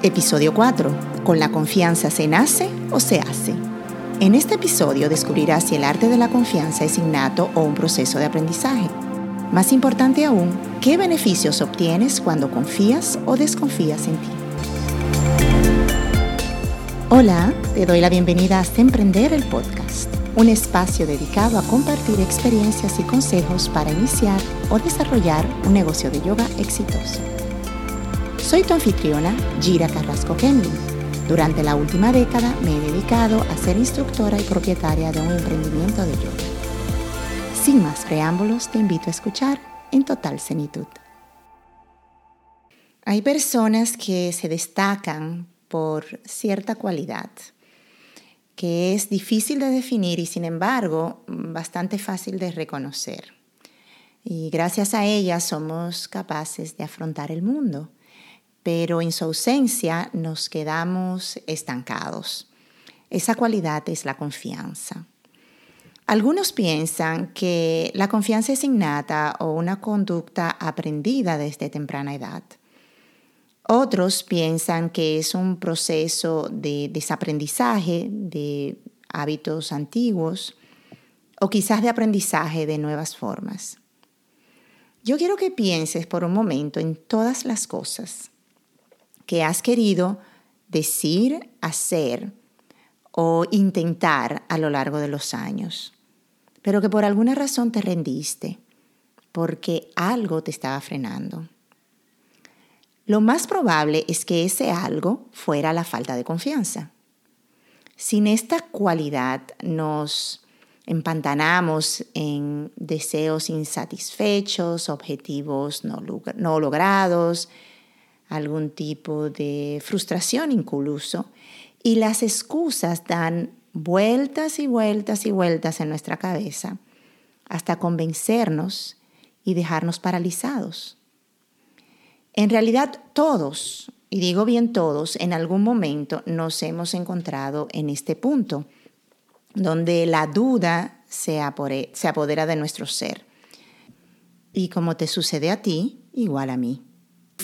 Episodio 4. ¿Con la confianza se nace o se hace? En este episodio descubrirás si el arte de la confianza es innato o un proceso de aprendizaje. Más importante aún, ¿qué beneficios obtienes cuando confías o desconfías en ti? Hola, te doy la bienvenida a Emprender el Podcast, un espacio dedicado a compartir experiencias y consejos para iniciar o desarrollar un negocio de yoga exitoso. Soy tu anfitriona, Gira Carrasco Kenley. Durante la última década me he dedicado a ser instructora y propietaria de un emprendimiento de yoga. Sin más preámbulos, te invito a escuchar en total cenitud. Hay personas que se destacan por cierta cualidad que es difícil de definir y sin embargo bastante fácil de reconocer. Y gracias a ellas somos capaces de afrontar el mundo pero en su ausencia nos quedamos estancados. Esa cualidad es la confianza. Algunos piensan que la confianza es innata o una conducta aprendida desde temprana edad. Otros piensan que es un proceso de desaprendizaje de hábitos antiguos o quizás de aprendizaje de nuevas formas. Yo quiero que pienses por un momento en todas las cosas que has querido decir, hacer o intentar a lo largo de los años, pero que por alguna razón te rendiste, porque algo te estaba frenando. Lo más probable es que ese algo fuera la falta de confianza. Sin esta cualidad nos empantanamos en deseos insatisfechos, objetivos no, no logrados, algún tipo de frustración incluso, y las excusas dan vueltas y vueltas y vueltas en nuestra cabeza hasta convencernos y dejarnos paralizados. En realidad todos, y digo bien todos, en algún momento nos hemos encontrado en este punto, donde la duda se, apodera de nuestro ser. Y como te sucede a ti, igual a mí.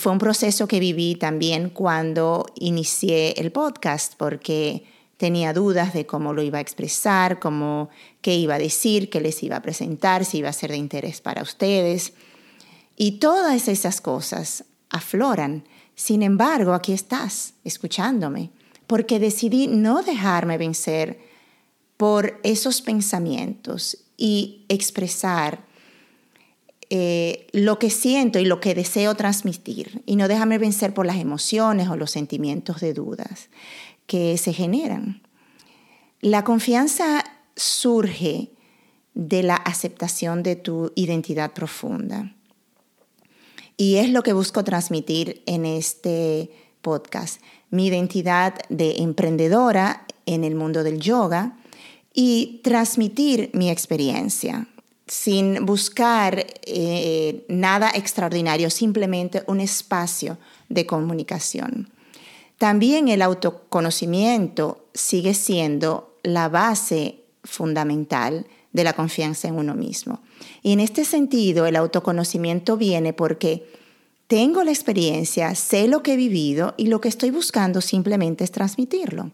Fue un proceso que viví también cuando inicié el podcast, porque tenía dudas de cómo lo iba a expresar, cómo, qué iba a decir, qué les iba a presentar, si iba a ser de interés para ustedes. Y todas esas cosas afloran. Sin embargo, aquí estás, escuchándome, porque decidí no dejarme vencer por esos pensamientos y expresar lo que siento y lo que deseo transmitir y no déjame vencer por las emociones o los sentimientos de dudas que se generan. La confianza surge de la aceptación de tu identidad profunda. Y es lo que busco transmitir en este podcast. Mi identidad de emprendedora en el mundo del yoga y transmitir mi experiencia, sin buscar eh, nada extraordinario, simplemente un espacio de comunicación. También el autoconocimiento sigue siendo la base fundamental de la confianza en uno mismo. Y en este sentido, el autoconocimiento viene porque tengo la experiencia, sé lo que he vivido y lo que estoy buscando simplemente es transmitirlo.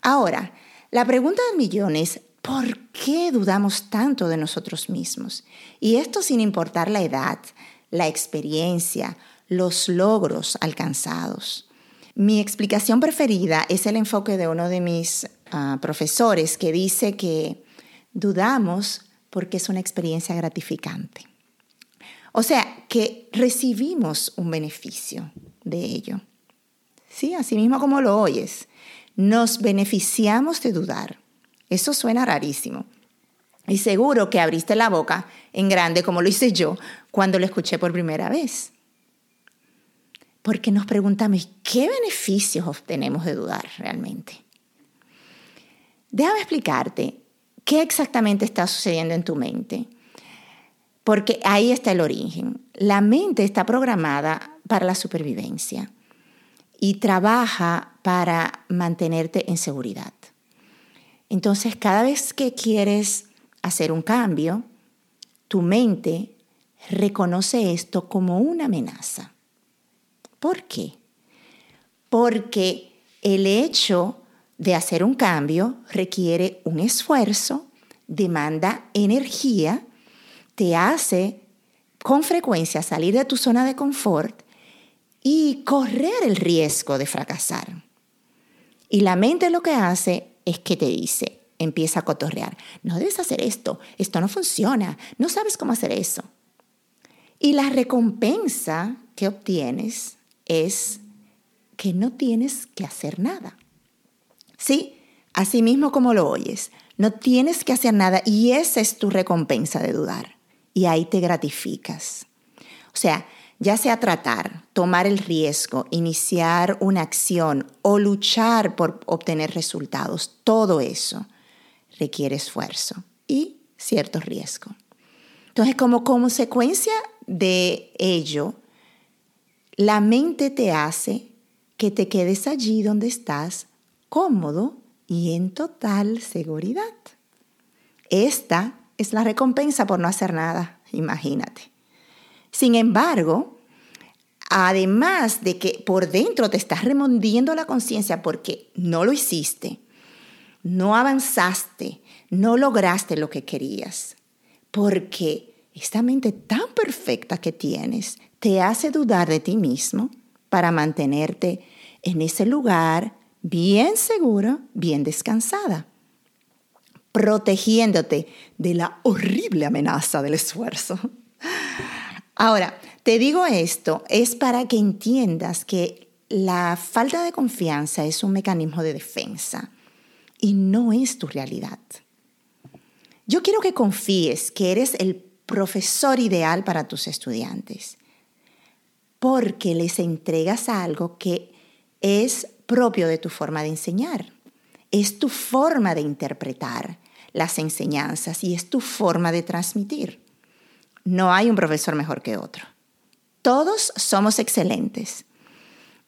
Ahora, la pregunta del millón es, ¿Por qué dudamos tanto de nosotros mismos? Y esto sin importar la edad, la experiencia, los logros alcanzados. Mi explicación preferida es el enfoque de uno de mis ah, profesores que dice que dudamos porque es una experiencia gratificante. O sea, que recibimos un beneficio de ello. Sí, así mismo como lo oyes. Nos beneficiamos de dudar. Eso suena rarísimo. Y seguro que abriste la boca en grande como lo hice yo cuando lo escuché por primera vez. Porque nos preguntamos, ¿qué beneficios obtenemos de dudar realmente? Déjame explicarte qué exactamente está sucediendo en tu mente. Porque ahí está el origen. La mente está programada para la supervivencia y trabaja para mantenerte en seguridad. Entonces, cada vez que quieres hacer un cambio, tu mente reconoce esto como una amenaza. ¿Por qué? porque el hecho de hacer un cambio requiere un esfuerzo, demanda energía, te hace con frecuencia salir de tu zona de confort y correr el riesgo de fracasar. Y la mente lo que hace es que te dice, empieza a cotorrear, no debes hacer esto, esto no funciona, no sabes cómo hacer eso. Y la recompensa que obtienes es que no tienes que hacer nada. Sí, así mismo como lo oyes, no tienes que hacer nada y esa es tu recompensa de dudar. Y ahí te gratificas. O sea, ya sea tratar, tomar el riesgo, iniciar una acción o luchar por obtener resultados, todo eso requiere esfuerzo y cierto riesgo. Entonces, como consecuencia de ello, la mente te hace que te quedes allí donde estás, cómodo y en total seguridad. Esta es la recompensa por no hacer nada, imagínate. Sin embargo, además de que por dentro te estás remondiendo la conciencia porque no lo hiciste, no avanzaste, no lograste lo que querías, porque esta mente tan perfecta que tienes te hace dudar de ti mismo para mantenerte en ese lugar bien seguro, bien descansada, protegiéndote de la horrible amenaza del esfuerzo. Ahora, te digo esto, es para que entiendas que la falta de confianza es un mecanismo de defensa y no es tu realidad. Yo quiero que confíes que eres el profesor ideal para tus estudiantes, porque les entregas algo que es propio de tu forma de enseñar, es tu forma de interpretar las enseñanzas y es tu forma de transmitir. No hay un profesor mejor que otro. Todos somos excelentes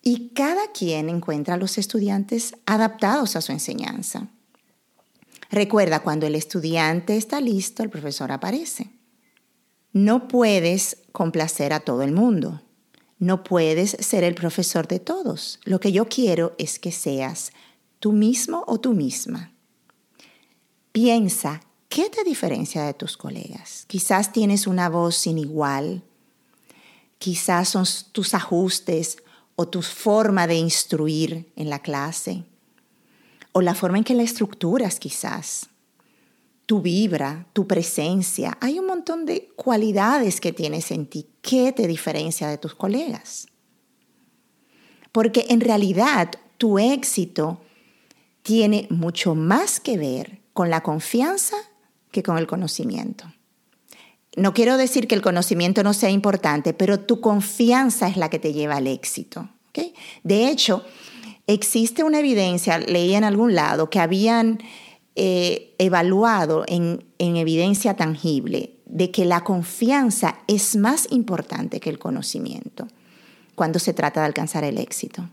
y cada quien encuentra a los estudiantes adaptados a su enseñanza. Recuerda, cuando el estudiante está listo, el profesor aparece. No puedes complacer a todo el mundo. No puedes ser el profesor de todos. Lo que yo quiero es que seas tú mismo o tú misma. Piensa ¿Qué te diferencia de tus colegas? Quizás tienes una voz sin igual, quizás son tus ajustes o tu forma de instruir en la clase, o la forma en que la estructuras quizás, tu vibra, tu presencia. Hay un montón de cualidades que tienes en ti. ¿Qué te diferencia de tus colegas? Porque en realidad tu éxito tiene mucho más que ver con la confianza que con el conocimiento. No quiero decir que el conocimiento no sea importante, pero tu confianza es la que te lleva al éxito. De hecho, existe una evidencia, leí en algún lado, que habían eh, evaluado en, en evidencia tangible de que la confianza es más importante que el conocimiento cuando se trata de alcanzar el éxito.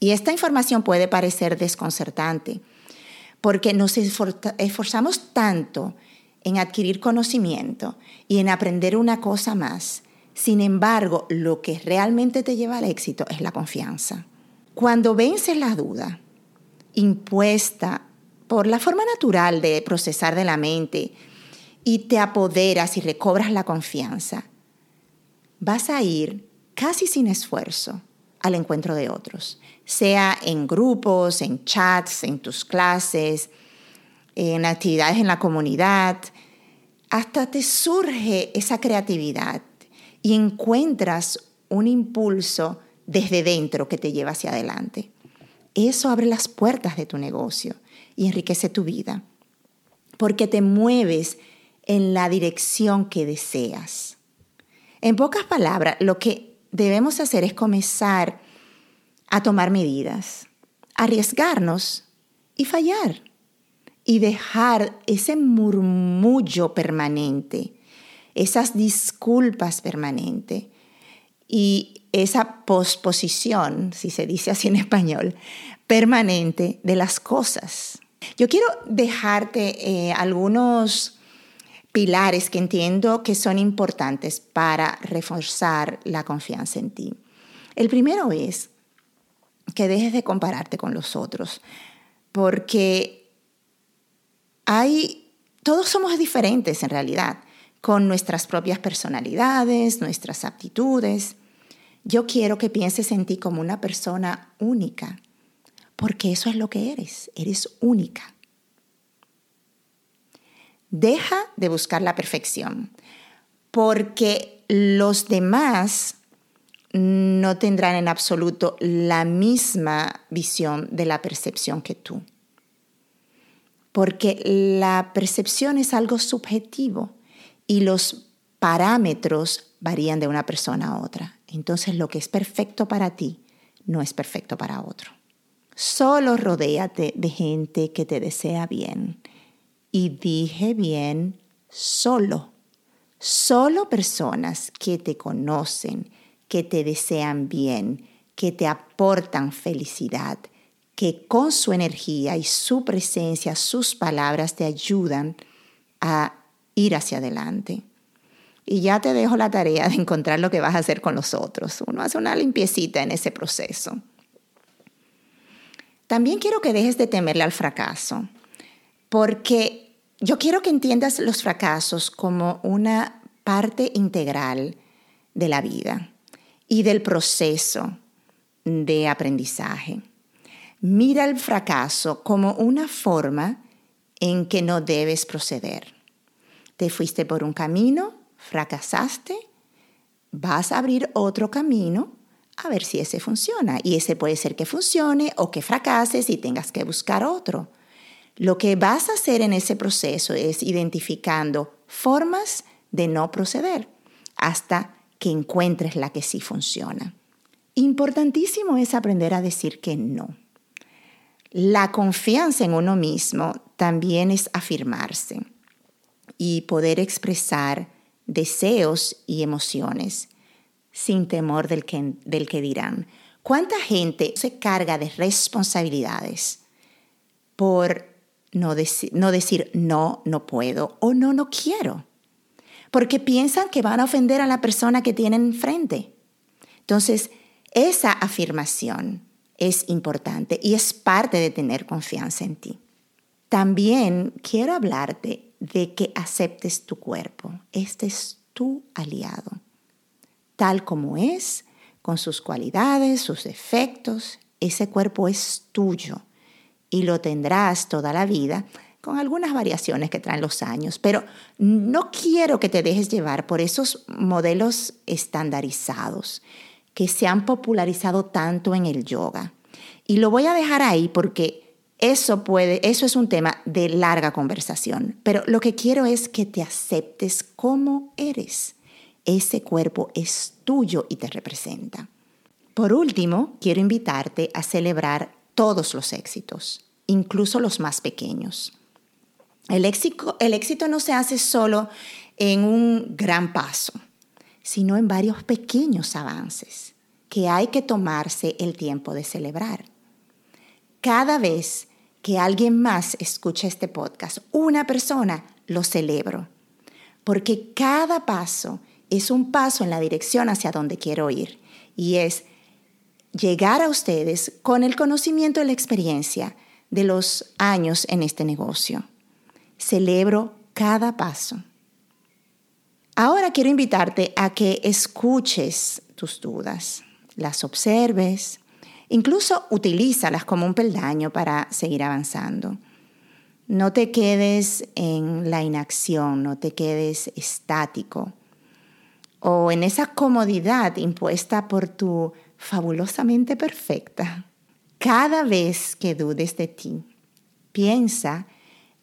Y esta información puede parecer desconcertante, porque nos esforzamos tanto en adquirir conocimiento y en aprender una cosa más. Sin embargo, lo que realmente te lleva al éxito es la confianza. Cuando vences la duda impuesta por la forma natural de procesar de la mente y te apoderas y recobras la confianza, vas a ir casi sin esfuerzo al encuentro de otros, sea en grupos, en chats, en tus clases, en actividades en la comunidad, hasta te surge esa creatividad y encuentras un impulso desde dentro que te lleva hacia adelante. Eso abre las puertas de tu negocio y enriquece tu vida, porque te mueves en la dirección que deseas. En pocas palabras, lo que debemos hacer es comenzar a tomar medidas, arriesgarnos y fallar y dejar ese murmullo permanente, esas disculpas permanentes y esa posposición, si se dice así en español, permanente de las cosas. Yo quiero dejarte eh, algunos pilares que entiendo que son importantes para reforzar la confianza en ti. El primero es que dejes de compararte con los otros, porque hay, todos somos diferentes en realidad, con nuestras propias personalidades, nuestras aptitudes. Yo quiero que pienses en ti como una persona única, porque eso es lo que eres, eres única. Deja de buscar la perfección, porque los demás no tendrán en absoluto la misma visión de la percepción que tú. Porque la percepción es algo subjetivo y los parámetros varían de una persona a otra. Entonces lo que es perfecto para ti no es perfecto para otro. Solo rodéate de gente que te desea bien. Y dije bien, solo. Solo personas que te conocen, que te desean bien, que te aportan felicidad, que con su energía y su presencia, sus palabras te ayudan a ir hacia adelante. Y ya te dejo la tarea de encontrar lo que vas a hacer con los otros. Uno hace una limpiecita en ese proceso. También quiero que dejes de temerle al fracaso, porque yo quiero que entiendas los fracasos como una parte integral de la vida y del proceso de aprendizaje. Mira el fracaso como una forma en que no debes proceder. Te fuiste por un camino, fracasaste, vas a abrir otro camino a ver si ese funciona. Y ese puede ser que funcione o que fracases y tengas que buscar otro. Lo que vas a hacer en ese proceso es identificando formas de no proceder hasta que encuentres la que sí funciona. Importantísimo es aprender a decir que no. La confianza en uno mismo también es afirmarse y poder expresar deseos y emociones sin temor del que, del que dirán. ¿Cuánta gente se carga de responsabilidades por no, decir no, no puedo o no, no quiero? Porque piensan que van a ofender a la persona que tienen enfrente. Entonces, esa afirmación es importante y es parte de tener confianza en ti. También quiero hablarte de que aceptes tu cuerpo. Este es tu aliado tal como es, con sus cualidades, sus defectos. Ese cuerpo es tuyo y lo tendrás toda la vida con algunas variaciones que traen los años, pero no quiero que te dejes llevar por esos modelos estandarizados que se han popularizado tanto en el yoga. Y lo voy a dejar ahí porque eso puede, eso es un tema de larga conversación, pero lo que quiero es que te aceptes como eres ese cuerpo es tuyo y te representa. Por último, quiero invitarte a celebrar todos los éxitos, incluso los más pequeños. El éxito, no se hace solo en un gran paso, sino en varios pequeños avances que hay que tomarse el tiempo de celebrar. Cada vez que alguien más escucha este podcast, una persona, lo celebro, porque cada paso es un paso en la dirección hacia donde quiero ir y es llegar a ustedes con el conocimiento y la experiencia de los años en este negocio. Celebro cada paso. Ahora quiero invitarte a que escuches tus dudas, las observes, incluso utilízalas como un peldaño para seguir avanzando. No te quedes en la inacción, no te quedes estático o en esa comodidad impuesta por tu fabulosamente perfecta. Cada vez que dudes de ti, piensa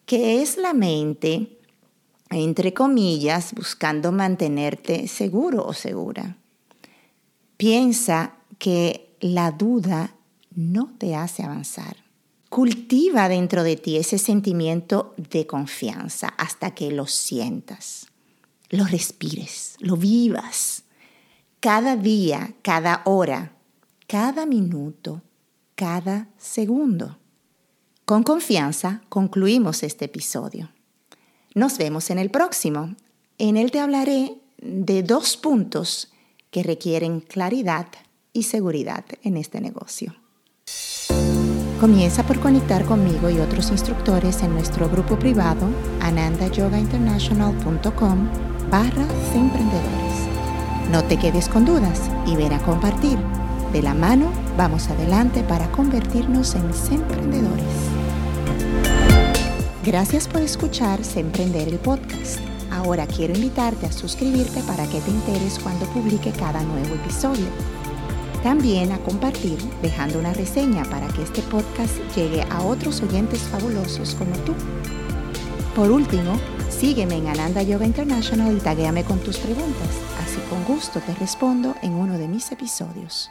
que es la mente, entre comillas, buscando mantenerte seguro o segura. Piensa que la duda no te hace avanzar. Cultiva dentro de ti ese sentimiento de confianza hasta que lo sientas lo respires, lo vivas. Cada día, cada hora, cada minuto, cada segundo. Con confianza concluimos este episodio. Nos vemos en el próximo. En él te hablaré de dos puntos que requieren claridad y seguridad en este negocio. Comienza por conectar conmigo y otros instructores en nuestro grupo privado anandayogainternational.com barra emprendedores. No te quedes con dudas y ven a compartir. De la mano, vamos adelante para convertirnos en emprendedores. Gracias por escuchar Emprender el podcast. Ahora quiero invitarte a suscribirte para que te enteres cuando publique cada nuevo episodio. También a compartir dejando una reseña para que este podcast llegue a otros oyentes fabulosos como tú. Por último, sígueme en Ananda Yoga International y taguéame con tus preguntas, gusto te respondo en uno de mis episodios.